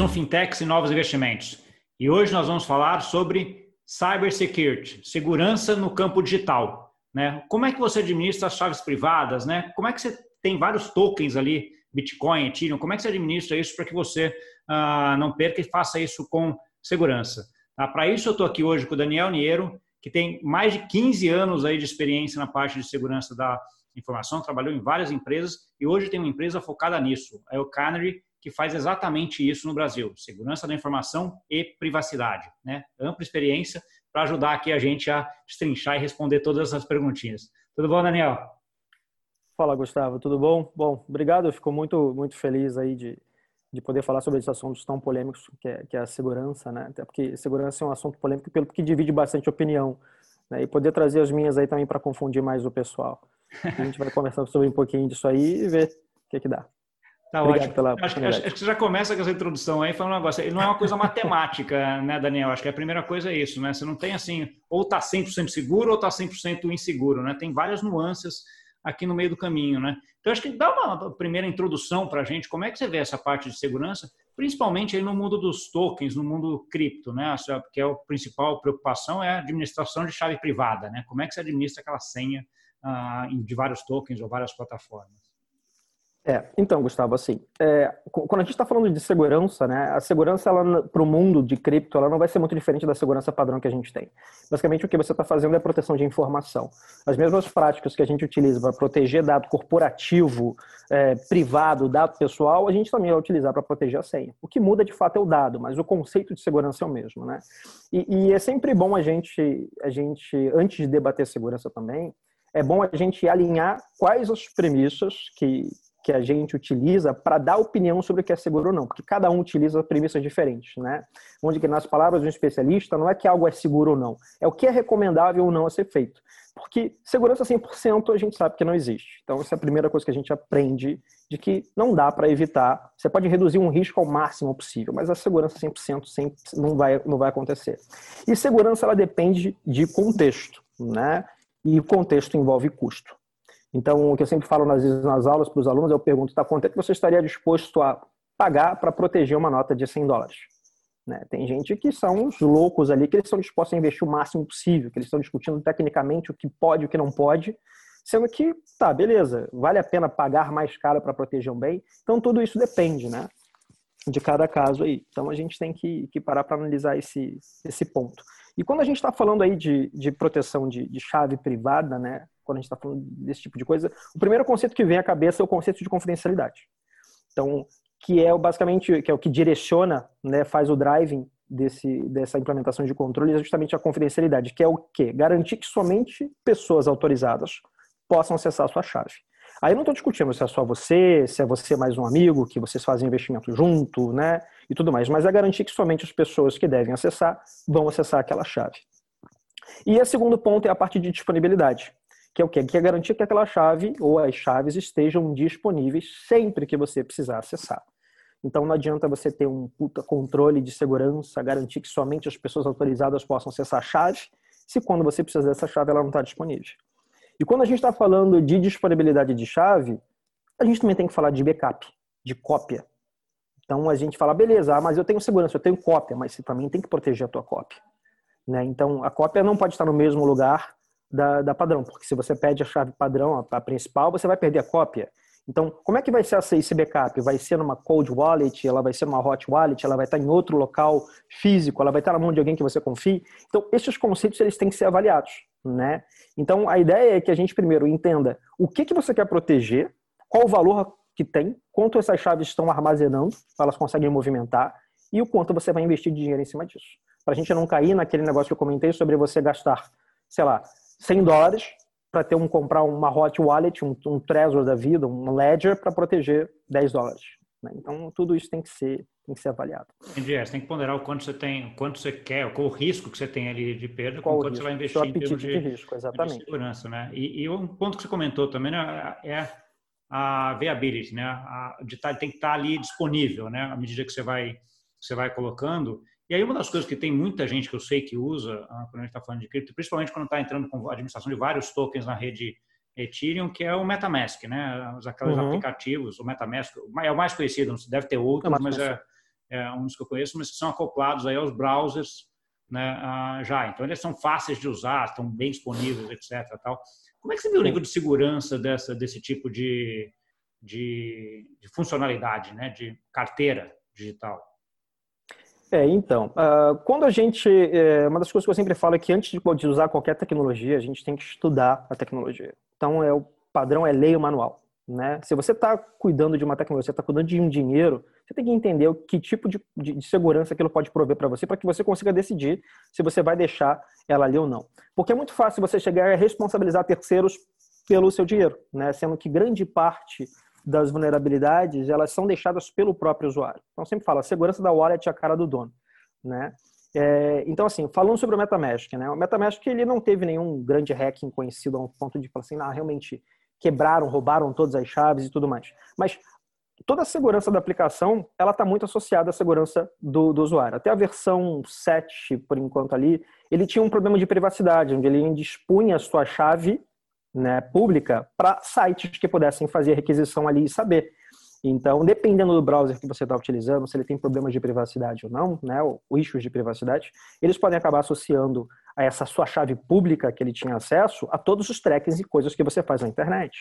um Fintechs e Novos Investimentos. E hoje nós vamos falar sobre cybersecurity, segurança no campo digital. Né? Como é que você administra as chaves privadas? Né? Como é que você tem vários tokens ali, Bitcoin, Ethereum, como é que você administra isso para que você ah, não perca e faça isso com segurança? Tá? Para isso eu estou aqui hoje com o Daniel Niero, que tem mais de 15 anos aí de experiência na parte de segurança da informação, trabalhou em várias empresas e hoje tem uma empresa focada nisso, a Elcanary, que faz exatamente isso no Brasil: segurança da informação e privacidade. Né? Ampla experiência para ajudar aqui a gente a destrinchar e responder todas essas perguntinhas. Tudo bom, Daniel? Fala, Gustavo. Tudo bom? Bom, obrigado. Eu fico muito, muito feliz aí de, de poder falar sobre esses assuntos tão polêmicos que é, que é a segurança, né? Até porque segurança é um assunto polêmico pelo que divide bastante opinião, né? E poder trazer as minhas aí também para confundir mais o pessoal. A gente vai conversar sobre um pouquinho disso aí e ver o que que dá. Tá Obrigado ótimo. Pela acho, acho, acho, que você já começa com essa introdução aí falando um negócio. Ele não é uma coisa matemática, né, Daniel? Acho que a primeira coisa é isso, né? Você não tem assim, ou está 100% seguro ou está 100% inseguro, né? Tem várias nuances aqui no meio do caminho, né? Então, acho que dá uma primeira introdução para a gente. Como é que você vê essa parte de segurança, principalmente aí no mundo dos tokens, no mundo cripto, né? Que é a principal preocupação é a administração de chave privada, né? Como é que você administra aquela senha ah, de vários tokens ou várias plataformas? É, então, Gustavo, assim, é, quando a gente está falando de segurança, né, a segurança para o mundo de cripto, ela não vai ser muito diferente da segurança padrão que a gente tem. Basicamente, o que você está fazendo é proteção de informação. As mesmas práticas que a gente utiliza para proteger dado corporativo, é, privado, dado pessoal, a gente também vai utilizar para proteger a senha. O que muda, de fato, é o dado, mas o conceito de segurança é o mesmo, né? E, e é sempre bom a gente, a gente, antes de debater segurança também, é bom a gente alinhar quais as premissas que que a gente utiliza para dar opinião sobre o que é seguro ou não, porque cada um utiliza premissas diferentes, né? Onde que nas palavras de um especialista não é que algo é seguro ou não, é o que é recomendável ou não a ser feito. Porque segurança 100% a gente sabe que não existe. Então essa é a primeira coisa que a gente aprende de que não dá para evitar. Você pode reduzir um risco ao máximo possível, mas a segurança 100% sempre não vai não vai acontecer. E segurança ela depende de contexto, né? E o contexto envolve custo. Então, o que eu sempre falo nas, nas aulas para os alunos, eu pergunto, tá, quanto é que você estaria disposto a pagar para proteger uma nota de 100 dólares? Né? Tem gente que são os loucos ali, que eles estão dispostos a investir o máximo possível, que eles estão discutindo tecnicamente o que pode e o que não pode, sendo que, tá, beleza, vale a pena pagar mais caro para proteger um bem? Então, tudo isso depende, né? De cada caso aí. Então, a gente tem que, que parar para analisar esse, esse ponto. E quando a gente está falando aí de, de proteção de, de chave privada, né? quando a gente está falando desse tipo de coisa, o primeiro conceito que vem à cabeça é o conceito de confidencialidade. Então, que é basicamente que é o que direciona, né, faz o driving desse, dessa implementação de controle, é justamente a confidencialidade, que é o quê? Garantir que somente pessoas autorizadas possam acessar a sua chave. Aí não estou discutindo se é só você, se é você mais um amigo, que vocês fazem investimento junto, né, e tudo mais, mas é garantir que somente as pessoas que devem acessar vão acessar aquela chave. E o segundo ponto é a parte de disponibilidade que é o quê? Que é garantir que aquela chave ou as chaves estejam disponíveis sempre que você precisar acessar. Então não adianta você ter um puta controle de segurança, garantir que somente as pessoas autorizadas possam acessar a chave, se quando você precisa dessa chave ela não está disponível. E quando a gente está falando de disponibilidade de chave, a gente também tem que falar de backup, de cópia. Então a gente fala, beleza, ah, mas eu tenho segurança, eu tenho cópia, mas você também tem que proteger a tua cópia. Né? Então a cópia não pode estar no mesmo lugar da, da padrão, porque se você pede a chave padrão, a, a principal, você vai perder a cópia. Então, como é que vai ser esse backup? Vai ser numa cold wallet, ela vai ser numa hot wallet, ela vai estar em outro local físico, ela vai estar na mão de alguém que você confie? Então, esses conceitos eles têm que ser avaliados, né? Então, a ideia é que a gente primeiro entenda o que, que você quer proteger, qual o valor que tem, quanto essas chaves estão armazenando, elas conseguem movimentar, e o quanto você vai investir de dinheiro em cima disso. Para a gente não cair naquele negócio que eu comentei sobre você gastar, sei lá, 100 dólares para ter um comprar uma hot wallet, um, um Trezor da vida, um Ledger para proteger 10 dólares. Né? Então tudo isso tem que ser tem que ser avaliado. Entendi. É, você tem que ponderar o quanto você tem, quanto você quer, qual o risco que você tem ali de perda, qual com quanto risco? você vai investir em termos de, de, risco, exatamente. de segurança, né? E, e, um ponto que você comentou também né, é a viability, né? A, de tá, tem que estar tá ali disponível, né? À medida que você vai você vai colocando. E aí uma das coisas que tem muita gente que eu sei que usa ah, quando a gente está falando de cripto, principalmente quando está entrando com a administração de vários tokens na rede Ethereum, que é o MetaMask, né? Aqueles uhum. aplicativos, o MetaMask é o mais conhecido, deve ter outros, é mas é, é um dos que eu conheço, mas que são acoplados aí aos browsers né, ah, já. Então, eles são fáceis de usar, estão bem disponíveis, etc. Tal. Como é que você vê o nível de segurança dessa, desse tipo de, de, de funcionalidade, né, de carteira digital? É, então, uh, quando a gente. É, uma das coisas que eu sempre falo é que antes de usar qualquer tecnologia, a gente tem que estudar a tecnologia. Então, é, o padrão é lei o manual. Né? Se você está cuidando de uma tecnologia, está cuidando de um dinheiro, você tem que entender o que tipo de, de, de segurança aquilo pode prover para você, para que você consiga decidir se você vai deixar ela ali ou não. Porque é muito fácil você chegar a responsabilizar terceiros pelo seu dinheiro, né? sendo que grande parte das vulnerabilidades elas são deixadas pelo próprio usuário. Então, sempre falo, a segurança da wallet é a cara do dono. Né? É, então, assim, falando sobre o MetaMask, né? o MetaMask ele não teve nenhum grande hacking conhecido a um ponto de falar assim, ah, realmente quebraram, roubaram todas as chaves e tudo mais. Mas toda a segurança da aplicação, ela está muito associada à segurança do, do, usuário. Até a versão 7, por enquanto ali, ele tinha um problema de privacidade, onde ele dispunha a sua chave né, pública para sites que pudessem fazer requisição ali e saber. Então, dependendo do browser que você está utilizando, se ele tem problemas de privacidade ou não, né, ou issues de privacidade, eles podem acabar associando a essa sua chave pública que ele tinha acesso a todos os trackings e coisas que você faz na internet.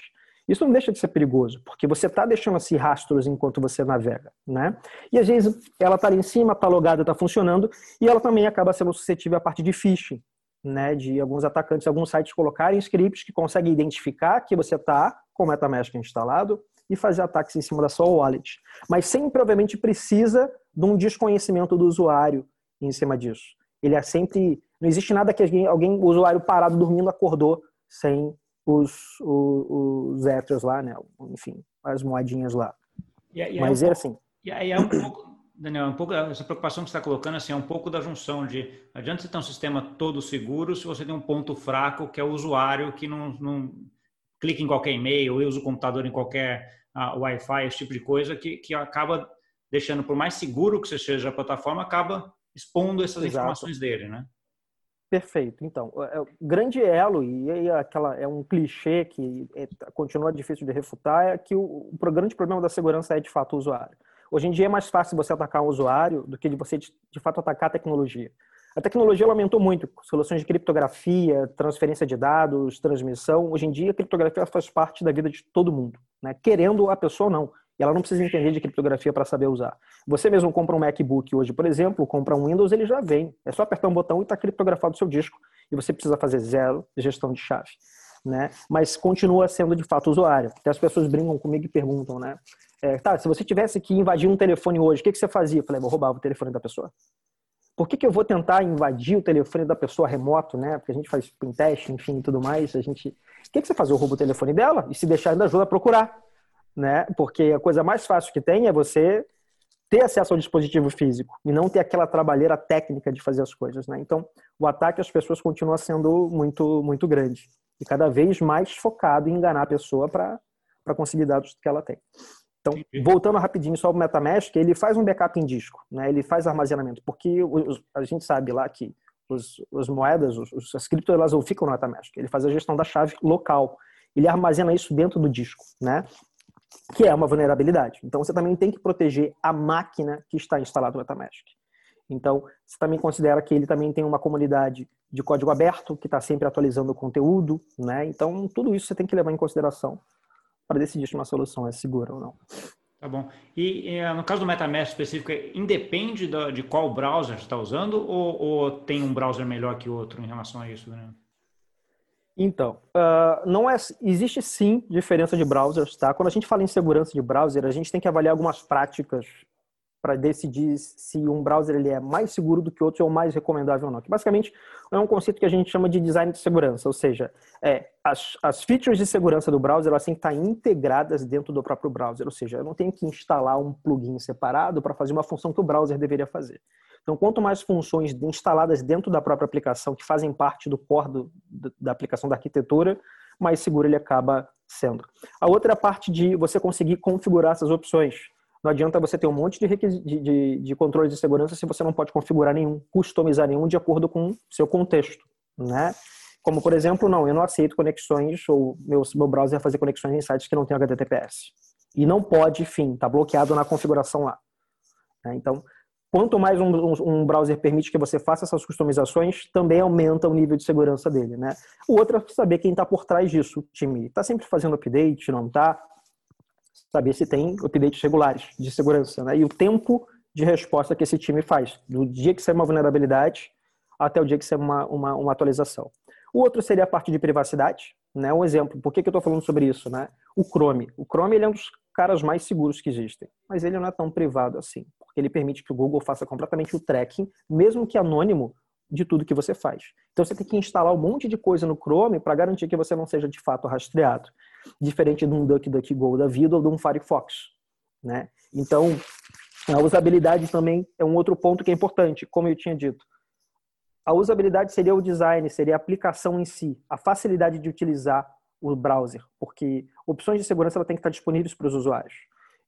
Isso não deixa de ser perigoso, porque você está deixando assim rastros enquanto você navega, né? E às vezes ela está ali em cima, está logada, está funcionando, e ela também acaba sendo suscetível à parte de phishing, né? De alguns atacantes, alguns sites colocarem scripts que conseguem identificar que você está com o MetaMask instalado e fazer ataques em cima da sua wallet. Mas sempre, obviamente, precisa de um desconhecimento do usuário em cima disso. Ele é sempre. Não existe nada que alguém, alguém o usuário parado dormindo acordou sem os, os, os ethers lá, né? Enfim, as moedinhas lá. E, e Mas é, um é assim. E aí é um pouco, Daniel, um pouco essa preocupação que você está colocando assim, é um pouco da junção de adianta você ter um sistema todo seguro se você tem um ponto fraco que é o usuário que não, não clica em qualquer e-mail, ou usa o computador em qualquer uh, Wi-Fi, esse tipo de coisa, que, que acaba deixando, por mais seguro que você seja a plataforma, acaba expondo essas Exato. informações dele, né? Perfeito. Então, é, o grande elo, e aí aquela, é um clichê que é, continua difícil de refutar, é que o, o grande problema da segurança é, de fato, o usuário. Hoje em dia é mais fácil você atacar um usuário do que de você, de, de fato, atacar a tecnologia. A tecnologia aumentou muito, soluções de criptografia, transferência de dados, transmissão. Hoje em dia, a criptografia faz parte da vida de todo mundo, né? querendo a pessoa ou não. E ela não precisa entender de criptografia para saber usar. Você mesmo compra um MacBook hoje, por exemplo, compra um Windows, ele já vem. É só apertar um botão e está criptografado o seu disco. E você precisa fazer zero gestão de chave. Né? Mas continua sendo de fato usuário. Até as pessoas brincam comigo e perguntam, né? É, tá, se você tivesse que invadir um telefone hoje, o que, que você fazia? Eu falei, vou roubar o telefone da pessoa. Por que, que eu vou tentar invadir o telefone da pessoa remoto, né? Porque a gente faz teste, enfim, tudo mais. A gente, o que, que você faz? Eu roubo o telefone dela e se deixar ainda ajuda a procurar, né? Porque a coisa mais fácil que tem é você ter acesso ao dispositivo físico e não ter aquela trabalheira técnica de fazer as coisas, né? Então, o ataque às pessoas continua sendo muito, muito grande e cada vez mais focado em enganar a pessoa para conseguir dados que ela tem. Então, voltando rapidinho só o MetaMask, ele faz um backup em disco, né? Ele faz armazenamento, porque os, a gente sabe lá que os, as moedas, os, as criptos, elas não ficam no MetaMask. Ele faz a gestão da chave local. Ele armazena isso dentro do disco, né? Que é uma vulnerabilidade. Então, você também tem que proteger a máquina que está instalada no MetaMask. Então, você também considera que ele também tem uma comunidade de código aberto, que está sempre atualizando o conteúdo, né? Então, tudo isso você tem que levar em consideração para decidir se uma solução é segura ou não. Tá bom. E, e no caso do MetaMask específico, independe da, de qual browser você está usando ou, ou, tem um browser melhor que outro em relação a isso? Né? Então, uh, não é, existe sim diferença de browsers, tá? Quando a gente fala em segurança de browser, a gente tem que avaliar algumas práticas para decidir se um browser ele é mais seguro do que outro ou mais recomendável ou não. Que basicamente é um conceito que a gente chama de design de segurança, ou seja, é, as, as features de segurança do browser elas têm que estar integradas dentro do próprio browser, ou seja, eu não tenho que instalar um plugin separado para fazer uma função que o browser deveria fazer. Então, quanto mais funções instaladas dentro da própria aplicação que fazem parte do core do, da aplicação da arquitetura, mais seguro ele acaba sendo. A outra parte de você conseguir configurar essas opções. Não adianta você ter um monte de, de, de, de controles de segurança se você não pode configurar nenhum, customizar nenhum de acordo com o seu contexto, né? Como, por exemplo, não, eu não aceito conexões, ou meu, meu browser fazer conexões em sites que não tem HTTPS. E não pode, enfim, está bloqueado na configuração lá. Né? Então, quanto mais um, um, um, browser permite que você faça essas customizações, também aumenta o nível de segurança dele, né? O outro é saber quem está por trás disso, o time. Está sempre fazendo update, não está? Saber se tem updates regulares de segurança, né? E o tempo de resposta que esse time faz, do dia que sai uma vulnerabilidade até o dia que sai uma, uma, uma atualização. O outro seria a parte de privacidade, né? Um exemplo, por que, que eu estou falando sobre isso, né? O Chrome. O Chrome ele é um dos caras mais seguros que existem, mas ele não é tão privado assim, porque ele permite que o Google faça completamente o tracking, mesmo que anônimo, de tudo que você faz. Então você tem que instalar um monte de coisa no Chrome para garantir que você não seja de fato rastreado, diferente de um DuckDuckGo da vida ou de um Firefox, né? Então a usabilidade também é um outro ponto que é importante, como eu tinha dito. A usabilidade seria o design, seria a aplicação em si, a facilidade de utilizar o browser, porque opções de segurança ela tem que estar disponíveis para os usuários.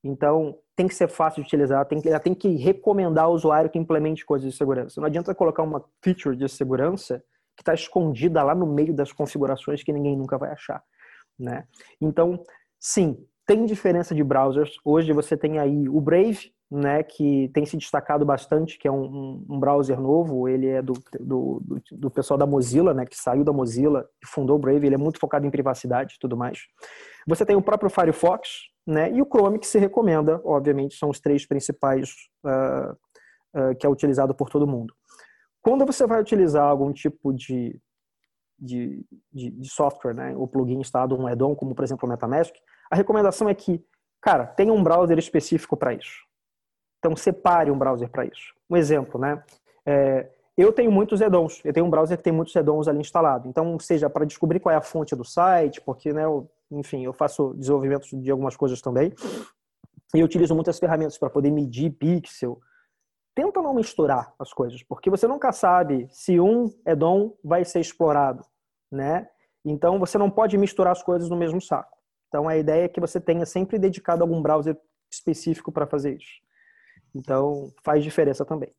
Então, tem que ser fácil de utilizar, tem que, ela tem que recomendar ao usuário que implemente coisas de segurança. Não adianta colocar uma feature de segurança que está escondida lá no meio das configurações que ninguém nunca vai achar. Né? Então, sim, tem diferença de browsers. Hoje você tem aí o Brave, né, que tem se destacado bastante, que é um, um browser novo, ele é do, do, do, pessoal da Mozilla, né, que saiu da Mozilla e fundou o Brave, ele é muito focado em privacidade e tudo mais. Você tem o próprio Firefox, né, e o Chrome que se recomenda, obviamente, são os três principais uh, uh, que é utilizado por todo mundo. Quando você vai utilizar algum tipo de, de, de, de software, né, o plugin instalado, um add-on, como por exemplo o MetaMask, a recomendação é que, cara, tenha um browser específico para isso. Então, separe um browser para isso. Um exemplo, né? É, eu tenho muitos addons. Eu tenho um browser que tem muitos addons ali instalado. Então, seja para descobrir qual é a fonte do site, porque, né, eu, enfim, eu faço desenvolvimento de algumas coisas também. E eu utilizo muitas ferramentas para poder medir pixel. Tenta não misturar as coisas, porque você nunca sabe se um addon vai ser explorado, né? Então, você não pode misturar as coisas no mesmo saco. Então, a ideia é que você tenha sempre dedicado algum browser específico para fazer isso. Então, faz diferença também.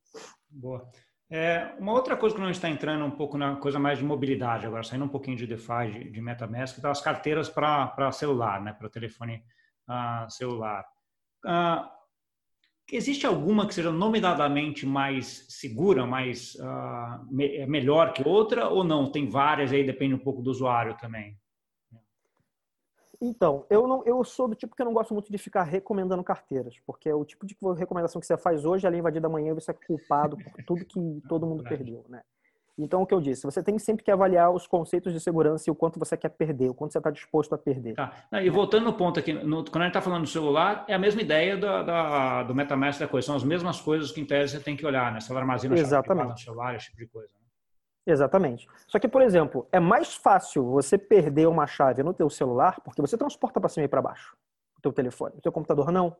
Boa. É, uma outra coisa que nós está entrando um pouco na coisa mais de mobilidade agora, saindo um pouquinho de DeFi, de, de MetaMask, tá as carteiras para celular, né, para telefone uh, celular. Uh, existe alguma que seja nominadamente mais segura, mais uh, me, melhor que outra, ou não? Tem várias aí, depende um pouco do usuário também. Então, eu não, eu sou do tipo que eu não gosto muito de ficar recomendando carteiras, porque é o tipo de recomendação que você faz hoje, além de invadir da manhã, você é culpado por tudo que todo mundo perdeu, né? Então, o que eu disse, você tem sempre que avaliar os conceitos de segurança e o quanto você quer perder, o quanto você está disposto a perder. Tá. E voltando no ponto aqui, no, quando a gente está falando do celular, é a mesma ideia do, da, do MetaMask da coisa, são as mesmas coisas que em tese você tem que olhar, né? Se ela armazena Exatamente. no celular, esse tipo de coisa. Exatamente. Só que, por exemplo, é mais fácil você perder uma chave no teu celular porque você transporta para cima e para baixo o teu telefone. O teu computador não.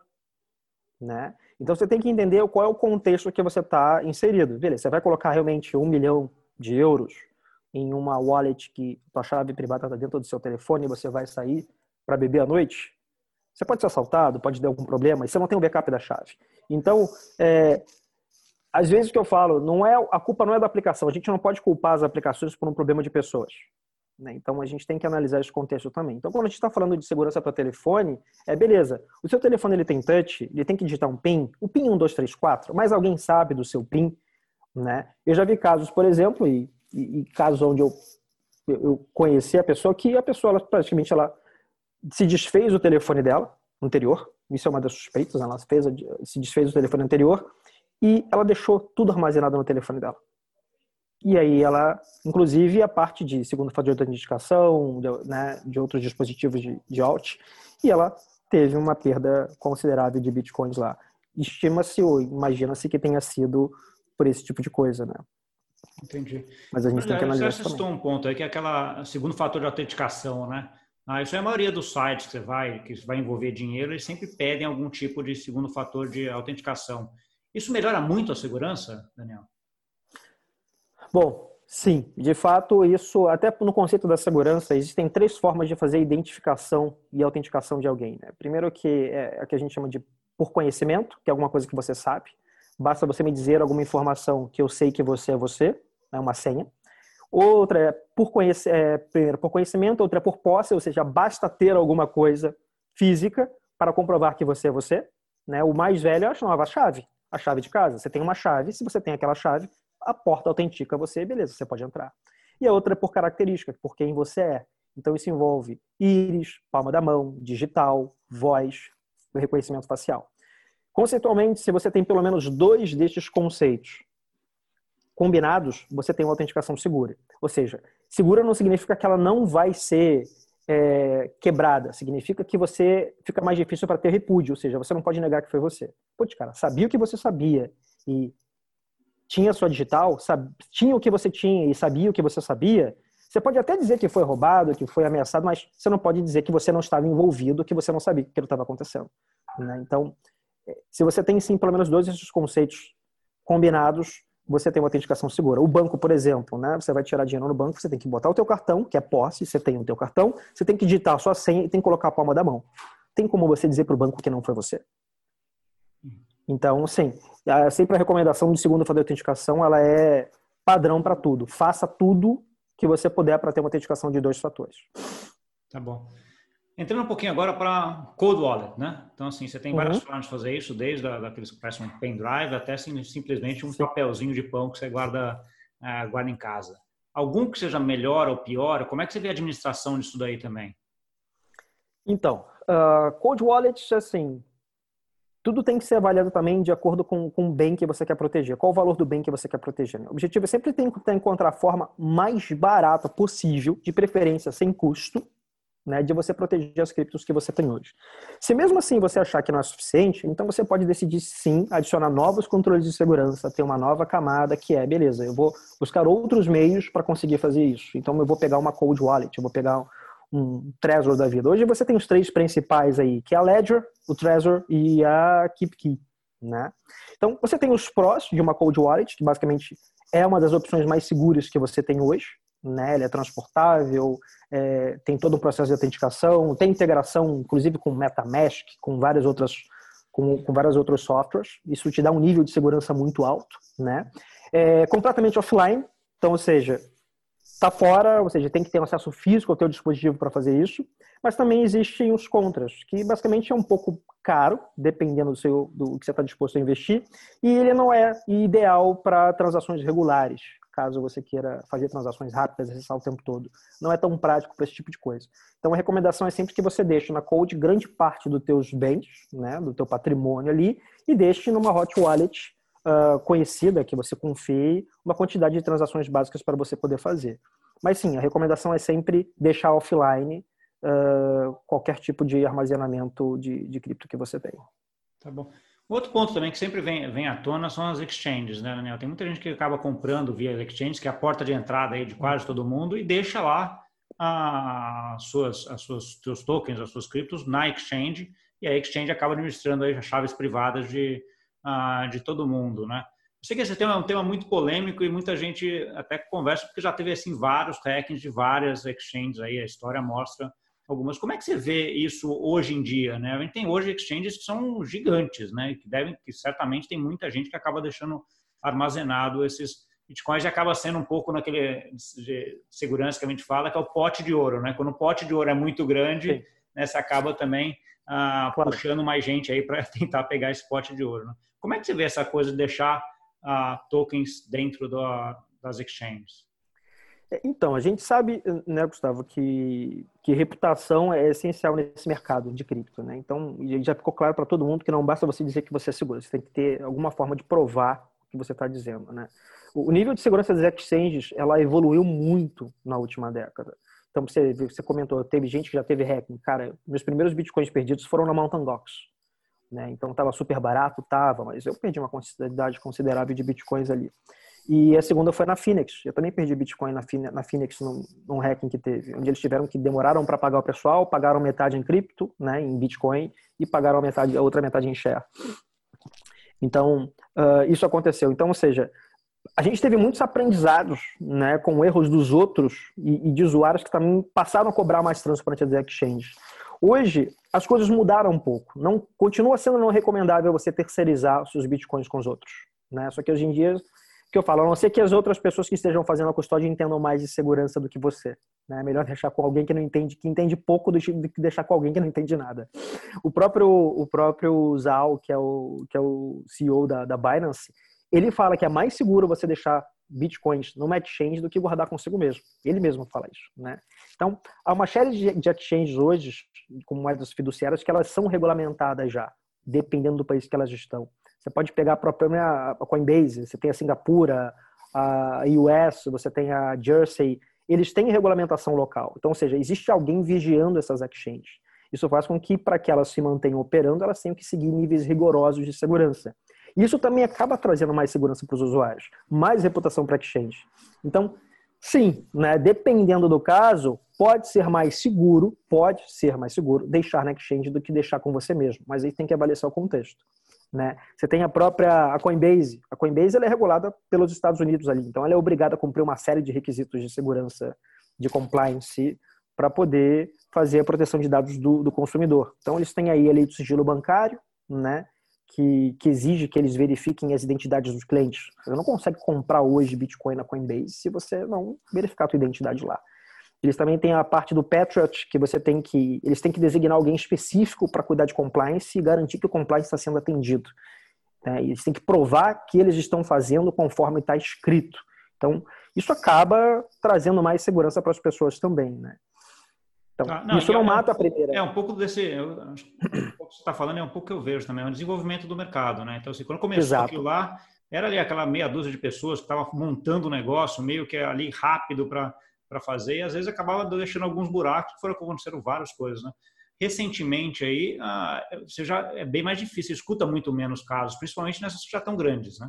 Né? Então você tem que entender qual é o contexto que você está inserido. Beleza, você vai colocar realmente um milhão de euros em uma wallet que tua chave privada está dentro do seu telefone e você vai sair para beber à noite? Você pode ser assaltado, pode ter algum problema, e você não tem o backup da chave. Então, é, às vezes que eu falo, não é a culpa não é da aplicação. A gente não pode culpar as aplicações por um problema de pessoas. Né? Então a gente tem que analisar esse contexto também. Então quando a gente está falando de segurança para telefone, é beleza. O seu telefone ele tem touch, ele tem que digitar um PIN, o PIN 1234, mas alguém sabe do seu PIN, né? Eu já vi casos, por exemplo, e, e, e casos onde eu, eu conheci a pessoa que a pessoa ela, praticamente ela se desfez o telefone dela anterior. Isso é uma das suspeitas. Ela fez, se desfez o telefone anterior e ela deixou tudo armazenado no telefone dela. E aí ela, inclusive, a parte de segundo fator de autenticação, de, né, de outros dispositivos de, de alt, e ela teve uma perda considerável de bitcoins lá. Estima-se ou imagina-se que tenha sido por esse tipo de coisa, né? Entendi. Mas a gente Mas, tem que analisar Você citou um ponto aí, que é aquela segundo fator de autenticação, né? Ah, isso é a maioria dos sites que você vai, que vai envolver dinheiro, eles sempre pedem algum tipo de segundo fator de autenticação. Isso melhora muito a segurança, Daniel? Bom, sim. De fato, isso, até no conceito da segurança, existem três formas de fazer identificação e autenticação de alguém. Né? Primeiro, que é a que a gente chama de por conhecimento, que é alguma coisa que você sabe. Basta você me dizer alguma informação que eu sei que você é você, é uma senha. Outra é por, conhece, é, primeiro, por conhecimento, outra é por posse, ou seja, basta ter alguma coisa física para comprovar que você é você. Né? O mais velho é a nova chave. a chave de casa. Você tem uma chave, se você tem aquela chave, a porta autentica você, beleza, você pode entrar. E a outra é por característica, por quem você é. Então isso envolve íris, palma da mão, digital, voz, reconhecimento facial. Conceitualmente, se você tem pelo menos dois destes conceitos combinados, você tem uma autenticação segura. Ou seja, segura não significa que ela não vai ser é, quebrada, significa que você fica mais difícil para ter repúdio, ou seja, você não pode negar que foi você. Putz, cara, sabia o que você sabia e tinha sua digital, tinha o que você tinha e sabia o que você sabia, você pode até dizer que foi roubado, que foi ameaçado, mas você não pode dizer que você não estava envolvido, que você não sabia que estava acontecendo. Né? Então, se você tem sim pelo menos dois desses conceitos combinados, você tem uma autenticação segura. O banco, por exemplo, né? Você vai tirar dinheiro no banco, você tem que botar o teu cartão, que é posse, você tem o teu cartão, você tem que digitar a sua senha e tem que colocar a palma da mão. Tem como você dizer para o banco que não foi você. Então, sim, sempre a recomendação de segundo de autenticação, ela é padrão para tudo. Faça tudo que você puder para ter uma autenticação de dois fatores. Tá bom. Entrando um pouquinho agora para Cold Wallet, né? Então, assim, você tem várias uhum. formas de fazer isso, desde a, daqueles que parecem um pendrive até assim, simplesmente um papelzinho de pão que você guarda, uh, guarda em casa. Algum que seja melhor ou pior? Como é que você vê a administração disso daí também? Então, uh, Cold Wallet, assim, tudo tem que ser avaliado também de acordo com, com o bem que você quer proteger. Qual o valor do bem que você quer proteger? O objetivo é sempre tentar encontrar a forma mais barata possível, de preferência sem custo, né, de você proteger as criptos que você tem hoje. Se mesmo assim você achar que não é suficiente, então você pode decidir sim adicionar novos controles de segurança, ter uma nova camada que é, beleza, eu vou buscar outros meios para conseguir fazer isso. Então eu vou pegar uma cold wallet, eu vou pegar um Trezor da vida. Hoje você tem os três principais aí, que é a Ledger, o Trezor e a KeepKey, né? Então você tem os prós de uma cold wallet, que basicamente é uma das opções mais seguras que você tem hoje, né? Ele é transportável, é, tem todo o processo de autenticação, tem integração, inclusive com MetaMask, com várias outras com, com vários outros softwares. Isso te dá um nível de segurança muito alto, né? É completamente offline, então, ou seja, está fora, ou seja, tem que ter um acesso físico ao teu dispositivo para fazer isso. Mas também existem os contras, que basicamente é um pouco caro, dependendo do, seu, do que você está disposto a investir, e ele não é ideal para transações regulares caso você queira fazer transações rápidas, acessar o tempo todo. Não é tão prático para esse tipo de coisa. Então a recomendação é sempre que você deixe na Code grande parte dos teus bens, né, do teu patrimônio ali, e deixe numa hot wallet uh, conhecida, que você confie, uma quantidade de transações básicas para você poder fazer. Mas sim, a recomendação é sempre deixar offline uh, qualquer tipo de armazenamento de, de cripto que você tem. Tá bom. Outro ponto também que sempre vem, vem à tona são as exchanges, né, Daniel? Tem muita gente que acaba comprando via exchanges, que é a porta de entrada aí de quase todo mundo, e deixa lá as suas, as suas, seus tokens, as suas criptos na exchange, e a exchange acaba administrando aí as chaves privadas de, de todo mundo, né? Eu sei que esse tema é um tema muito polêmico e muita gente até conversa, porque já teve assim vários hackings de várias exchanges aí, a história mostra algumas. Como é que você vê isso hoje em dia? Né? A gente tem hoje exchanges que são gigantes, né? Que devem, que certamente tem muita gente que acaba deixando armazenado esses bitcoins e acaba sendo um pouco naquele de segurança que a gente fala, que é o pote de ouro, né? Quando o pote de ouro é muito grande, né, você acaba também ah, claro. puxando mais gente aí para tentar pegar esse pote de ouro. Né? Como é que você vê essa coisa de deixar ah, tokens dentro do, das exchanges? Então, a gente sabe, né, Gustavo, que, que reputação é essencial nesse mercado de cripto, né? Então, já ficou claro para todo mundo que não basta você dizer que você é seguro, você tem que ter alguma forma de provar o que você está dizendo, né? O nível de segurança das exchanges, ela evoluiu muito na última década. Então, você, você comentou, teve gente que já teve hacking. Cara, meus primeiros bitcoins perdidos foram na Mountain Gox. Né? Então, estava super barato, tava, mas eu perdi uma quantidade considerável de bitcoins ali. E a segunda foi na Phoenix. Eu também perdi Bitcoin na, Phoenix num, num hacking que teve, onde eles tiveram que demoraram para pagar o pessoal, pagaram metade em cripto, né, em Bitcoin, e pagaram a, metade, a outra metade em share. Então, uh, isso aconteceu. Então, ou seja, a gente teve muitos aprendizados né, com erros dos outros e, e de usuários que também passaram a cobrar mais transparente das exchanges. Hoje, as coisas mudaram um pouco. Não Continua sendo não recomendável você terceirizar seus bitcoins com os outros. Né? Só que hoje em dia que eu falo, a não ser que as outras pessoas que estejam fazendo a custódia entendam mais de segurança do que você. Né? É melhor deixar com alguém que não entende, que entende pouco do que deixar com alguém que não entende nada. O próprio, o próprio Zal, que é o, que é o CEO da, da Binance, ele fala que é mais seguro você deixar bitcoins numa exchange do que guardar consigo mesmo. Ele mesmo fala isso, né? Então, há uma série de, exchanges hoje, como moedas fiduciárias, que elas são regulamentadas já, dependendo do país que elas estão. Você pode pegar a própria Coinbase, você tem a Singapura, a US, você tem a Jersey, eles têm regulamentação local. Então, ou seja, existe alguém vigiando essas exchanges. Isso faz com que, para que elas se mantenham operando, elas tenham que seguir níveis rigorosos de segurança. Isso também acaba trazendo mais segurança para os usuários, mais reputação para a exchange. Então, sim, né, dependendo do caso, pode ser mais seguro, pode ser mais seguro deixar na exchange do que deixar com você mesmo, mas aí tem que avaliar o contexto. Né? Você tem a própria a Coinbase. A Coinbase é regulada pelos Estados Unidos ali, então ela é obrigada a cumprir uma série de requisitos de segurança, de compliance, para poder fazer a proteção de dados do, do consumidor. Então eles têm aí a lei do sigilo bancário, né? Que, que, exige que eles verifiquem as identidades dos clientes. Você não consegue comprar hoje Bitcoin na Coinbase se você não verificar a sua identidade lá. Eles também têm a parte do Patriot, que você tem que. Eles têm que designar alguém específico para cuidar de compliance e garantir que o compliance está sendo atendido. Né? Eles têm que provar que eles estão fazendo conforme está escrito. Então, isso acaba trazendo mais segurança para as pessoas também. Né? Então, ah, não, isso não é, mata a primeira. É um pouco desse. Eu, um pouco que você está falando é um pouco que eu vejo também, é um desenvolvimento do mercado. Né? Então, assim, quando começou Exato. aquilo lá, era ali aquela meia dúzia de pessoas que estavam montando o negócio, meio que ali rápido para para fazer e às vezes acabava deixando alguns buracos, foram acontecendo várias coisas, né? Recentemente aí, ah, você já é bem mais difícil, escuta muito menos casos, principalmente nessas que já estão grandes, né?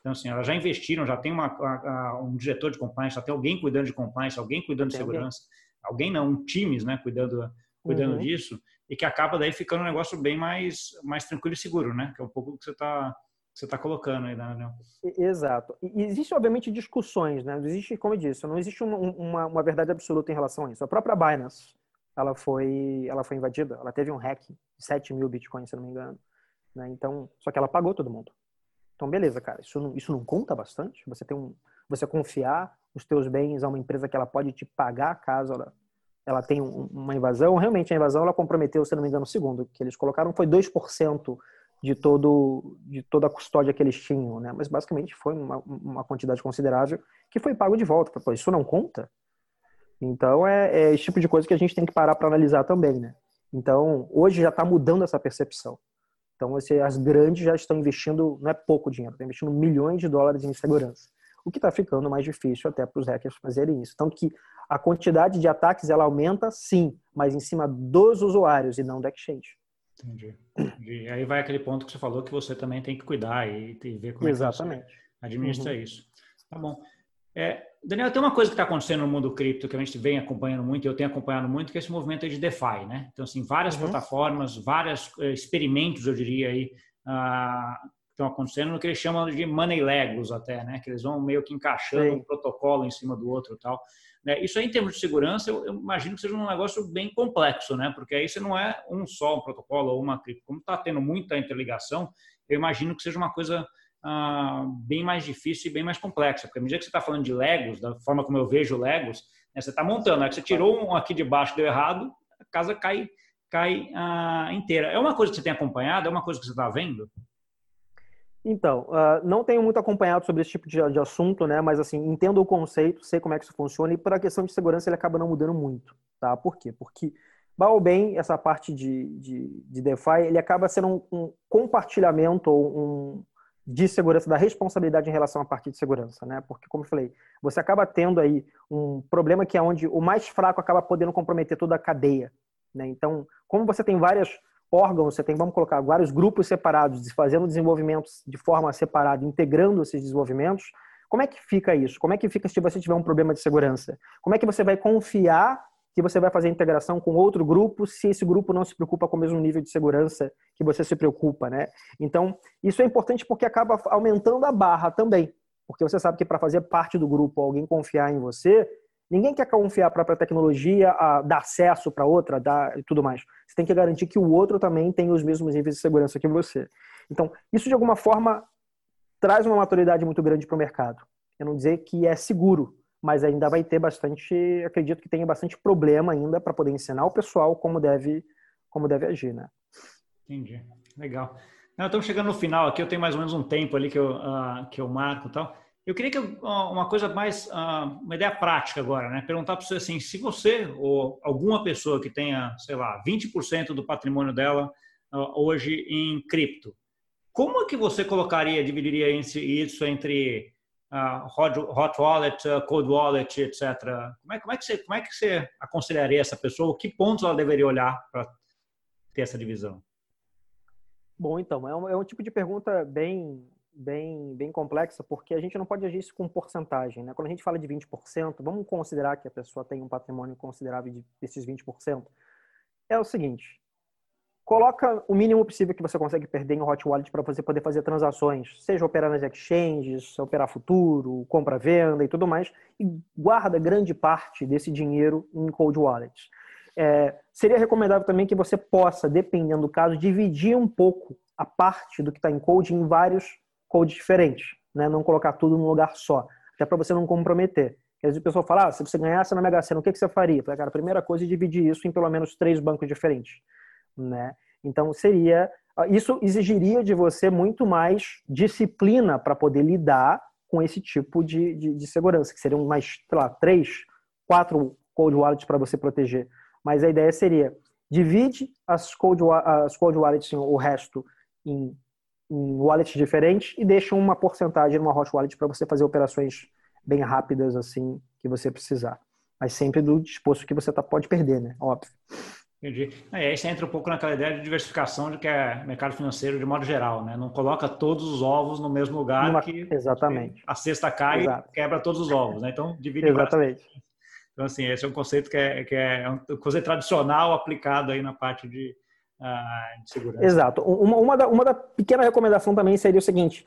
Então, assim, elas já investiram, já tem uma, um diretor de compliance, já tem alguém cuidando de compliance, alguém cuidando de segurança, alguém, alguém não, times, né, cuidando, cuidando uhum. disso, e que acaba daí ficando um negócio bem mais, mais tranquilo e seguro, né? Que é um pouco o que você está você está colocando aí, Daniel. Exato. E existe, obviamente, discussões, né? Existe, como eu disse, não existe uma, uma, uma, verdade absoluta em relação a isso. A própria Binance, ela foi, ela foi invadida, ela teve um hack de 7 mil bitcoins, se não me engano. Né? Então, só que ela pagou todo mundo. Então, beleza, cara, isso não, isso não conta bastante? Você tem um, você confiar os teus bens a uma empresa que ela pode te pagar caso ela, ela tenha um, uma invasão. Realmente, a invasão, ela comprometeu, se não me engano, o segundo que eles colocaram foi 2% de, todo, de toda a custódia que eles tinham, né? Mas basicamente foi uma, uma quantidade considerável que foi pago de volta. Pô, isso não conta? Então é, é esse tipo de coisa que a gente tem que parar para analisar também, né? Então hoje já está mudando essa percepção. Então você, as grandes já estão investindo, não é pouco dinheiro, estão investindo milhões de dólares em segurança. O que está ficando mais difícil até para os hackers fazerem isso. Tanto que a quantidade de ataques ela aumenta, sim, mas em cima dos usuários e não da exchange. Entendi. E aí vai aquele ponto que você falou que você também tem que cuidar e, e ver como Exatamente. é que você administra uhum. isso. Tá bom. É, Daniel, tem uma coisa que está acontecendo no mundo cripto que a gente vem acompanhando muito, eu tenho acompanhado muito, que é esse movimento de DeFi, né? Então, assim, várias uhum. plataformas, vários eh, experimentos, eu diria aí, ah, estão acontecendo no que eles chamam de money legos até, né? Que eles vão meio que encaixando Sim. um protocolo em cima do outro e tal. Né? Isso aí, em termos de segurança, eu, eu, imagino que seja um negócio bem complexo, né? Porque aí você não é um só um protocolo ou uma cripto. Como está tendo muita interligação, eu imagino que seja uma coisa ah, bem mais difícil e bem mais complexa. Porque à medida que você está falando de Legos, da forma como eu vejo Legos, né? você está montando, né? você tirou um aqui de baixo, deu errado, a casa cai, cai ah, inteira. É uma coisa que você tem acompanhado? É uma coisa que você está vendo? Então, uh, não tenho muito acompanhado sobre esse tipo de, de, assunto, né? Mas assim, entendo o conceito, sei como é que isso funciona e por a questão de segurança ele acaba não mudando muito, tá? Por quê? Porque ou bem essa parte de, de, de DeFi ele acaba sendo um, um compartilhamento ou um de segurança da responsabilidade em relação à parte de segurança, né? Porque como eu falei, você acaba tendo aí um problema que é onde o mais fraco acaba podendo comprometer toda a cadeia, né? Então, como você tem várias órgãos, você tem, vamos colocar, vários grupos separados, fazendo desenvolvimentos de forma separada, integrando esses desenvolvimentos, como é que fica isso? Como é que fica se você tiver um problema de segurança? Como é que você vai confiar que você vai fazer integração com outro grupo se esse grupo não se preocupa com o mesmo nível de segurança que você se preocupa, né? Então, isso é importante porque acaba aumentando a barra também. Porque você sabe que para fazer parte do grupo, alguém confiar em você, Ninguém quer confiar a própria tecnologia, a dar acesso para outra, dar e tudo mais. Você tem que garantir que o outro também tem os mesmos níveis de segurança que você. Então, isso de alguma forma traz uma maturidade muito grande para o mercado. Eu não dizer que é seguro, mas ainda vai ter bastante, acredito que tenha bastante problema ainda para poder ensinar o pessoal como deve, como deve agir, né? Entendi. Legal. Não, estamos chegando no final aqui, eu tenho mais ou menos um tempo ali que eu, uh, que eu marco e tal. Eu queria que uma coisa mais, uh, uma ideia prática agora, né? Perguntar para você assim, se você ou alguma pessoa que tenha, sei lá, 20% do patrimônio dela uh, hoje em cripto, como é que você colocaria, dividiria isso entre uh, hot, wallet, cold wallet, etc. Como é, como, é que você, como é que você aconselharia essa pessoa? Que pontos ela deveria olhar para ter essa divisão? Bom, então, é um, é um tipo de pergunta bem, bem, bem complexa, porque a gente não pode agir isso com porcentagem. Né? Quando a gente fala de 20%, vamos considerar que a pessoa tem um patrimônio considerável de, desses 20%. É o seguinte, coloca o mínimo possível que você consegue perder em hot wallet para você poder fazer transações, seja operar nas exchanges, operar futuro, compra-venda e tudo mais, e guarda grande parte desse dinheiro em cold wallets. É, seria recomendável também que você possa, dependendo do caso, dividir um pouco a parte do que está em cold em vários codes diferentes, né? não colocar tudo num lugar só, até para você não comprometer. Às vezes o pessoal fala, ah, se você ganhasse na Mega Sena, o que, que você faria? Falei, cara, a primeira coisa é dividir isso em pelo menos três bancos diferentes né? Então seria isso exigiria de você muito mais disciplina para poder lidar com esse tipo de, de, de, segurança, que seriam mais, sei lá, três, quatro cold wallets para você proteger. Mas a ideia seria divide as cold, as cold wallets, o resto, em, em wallets diferentes e deixa uma porcentagem numa hot wallet para você fazer operações bem rápidas assim que você precisar. Mas sempre do disposto que você tá, pode perder, né? Óbvio. Entendi. E aí você entra um pouco naquela ideia de diversificação de que é mercado financeiro de modo geral, né? Não coloca todos os ovos no mesmo lugar Uma... que Exatamente. a cesta cai Exato. e quebra todos os ovos, né? Então divide Exatamente. Então assim, esse é um conceito que é, que é um conceito tradicional aplicado aí na parte de, uh, de segurança. Exato. Uma, uma, da, uma da pequena recomendação também seria o seguinte,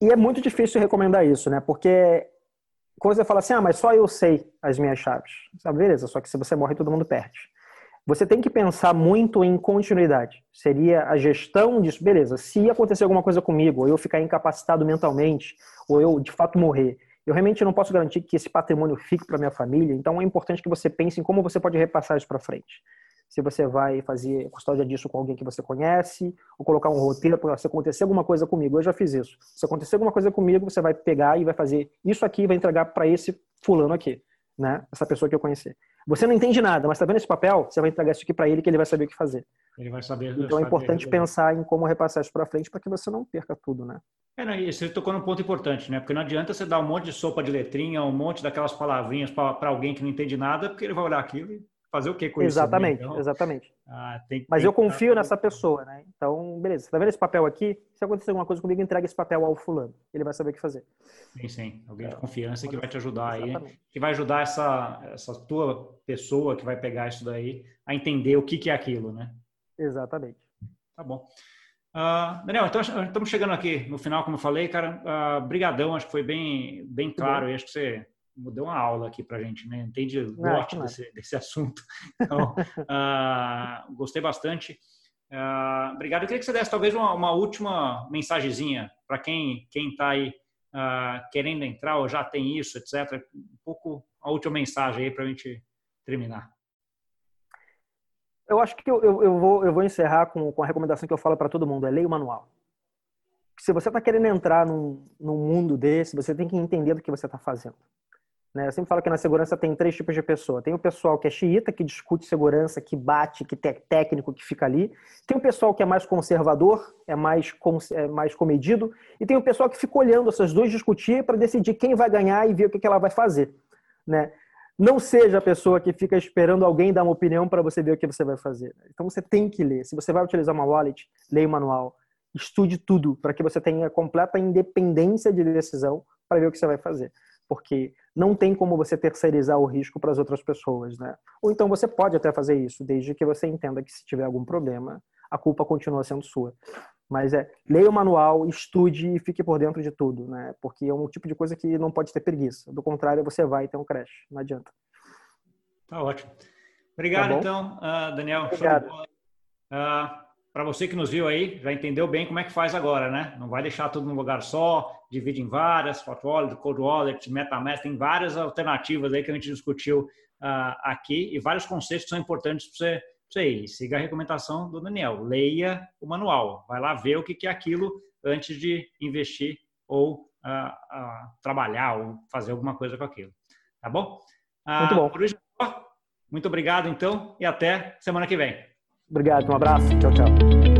e é muito difícil recomendar isso, né? Porque quando você fala assim, ah, mas só eu sei as minhas chaves. Sabe, beleza, só que se você morre, todo mundo perde você tem que pensar muito em continuidade. Seria a gestão disso. Beleza, se acontecer alguma coisa comigo, ou eu ficar incapacitado mentalmente, ou eu de fato morrer, eu realmente não posso garantir que esse patrimônio fique para minha família. Então é importante que você pense em como você pode repassar isso para frente. Se você vai fazer custódia disso com alguém que você conhece, ou colocar um roteiro para se acontecer alguma coisa comigo. Eu já fiz isso. Se acontecer alguma coisa comigo, você vai pegar e vai fazer isso aqui e vai entregar para esse fulano aqui, né? Essa pessoa que eu conhecer. Você não entende nada, mas tá vendo esse papel? Você vai entregar isso aqui para ele que ele vai saber o que fazer. Ele vai saber. Então é importante saber. pensar em como repassar isso para frente para que você não perca tudo, né? É, não, e você tocou num ponto importante, né? Porque não adianta você dar um monte de sopa de letrinha, um monte daquelas palavrinhas para alguém que não entende nada, porque ele vai olhar aquilo e fazer o que com exatamente, isso? Então, exatamente, ah, tem, Mas eu confio nessa pessoa, né? Então, beleza. Você tá vendo esse papel aqui? Se acontecer alguma coisa comigo, entrega esse papel ao fulano. Ele vai saber o que fazer. Sim, sim. Alguém de confiança que vai te ajudar exatamente. aí. Que vai ajudar essa, essa tua pessoa que vai pegar isso daí a entender o que, que é aquilo, né? Exatamente. Tá bom. Uh, Daniel, então estamos chegando aqui no final, como eu falei, cara. Uh, brigadão, acho que foi bem, bem claro. Acho que você deu uma aula aqui para a gente, né? Entende o norte desse, desse, assunto. Então, uh, gostei bastante. Uh, obrigado. Eu queria que você desse talvez uma, uma última mensagenzinha para quem quem está aí uh, querendo entrar ou já tem isso, etc. Um pouco a última mensagem aí para a gente terminar. Eu acho que eu, eu, eu, vou, eu vou encerrar com, com a recomendação que eu falo para todo mundo: é leia o manual. Se você está querendo entrar num, num mundo desse, você tem que entender do que você está fazendo. Né? Eu sempre falo que na segurança tem três tipos de pessoa. Tem o pessoal que é xiita, que discute segurança, que bate, que é técnico, que fica ali. Tem o pessoal que é mais conservador, é mais, é mais comedido. E tem o pessoal que fica olhando essas duas discutir para decidir quem vai ganhar e ver o que, que ela vai fazer. Né? Não seja a pessoa que fica esperando alguém dar uma opinião para você ver o que você vai fazer. Então você tem que ler. Se você vai utilizar uma wallet, leia o manual. Estude tudo para que você tenha completa independência de decisão para ver o que você vai fazer porque não tem como você terceirizar o risco para as outras pessoas, né? Ou então você pode até fazer isso, desde que você entenda que se tiver algum problema, a culpa continua sendo sua. Mas é, leia o manual, estude e fique por dentro de tudo, né? Porque é um tipo de coisa que não pode ter preguiça. Do contrário, você vai ter um crash, não adianta. Tá ótimo. Obrigado, tá então, uh, Daniel. Obrigado. Uh, para você que nos viu aí, já entendeu bem como é que faz agora, né? Não vai deixar tudo num lugar só, divide em várias, Hot Wallet, Cold Wallet, MetaMask, tem várias alternativas aí que a gente discutiu uh, aqui e vários conceitos que são importantes para você, você ir. Siga a recomendação do Daniel, leia o manual, vai lá ver o que, que é aquilo antes de investir ou uh, uh, trabalhar ou fazer alguma coisa com aquilo. Tá bom? Muito bom. Por hoje, muito obrigado, então, e até semana que vem. Obrigado, um abraço. Tchau, tchau.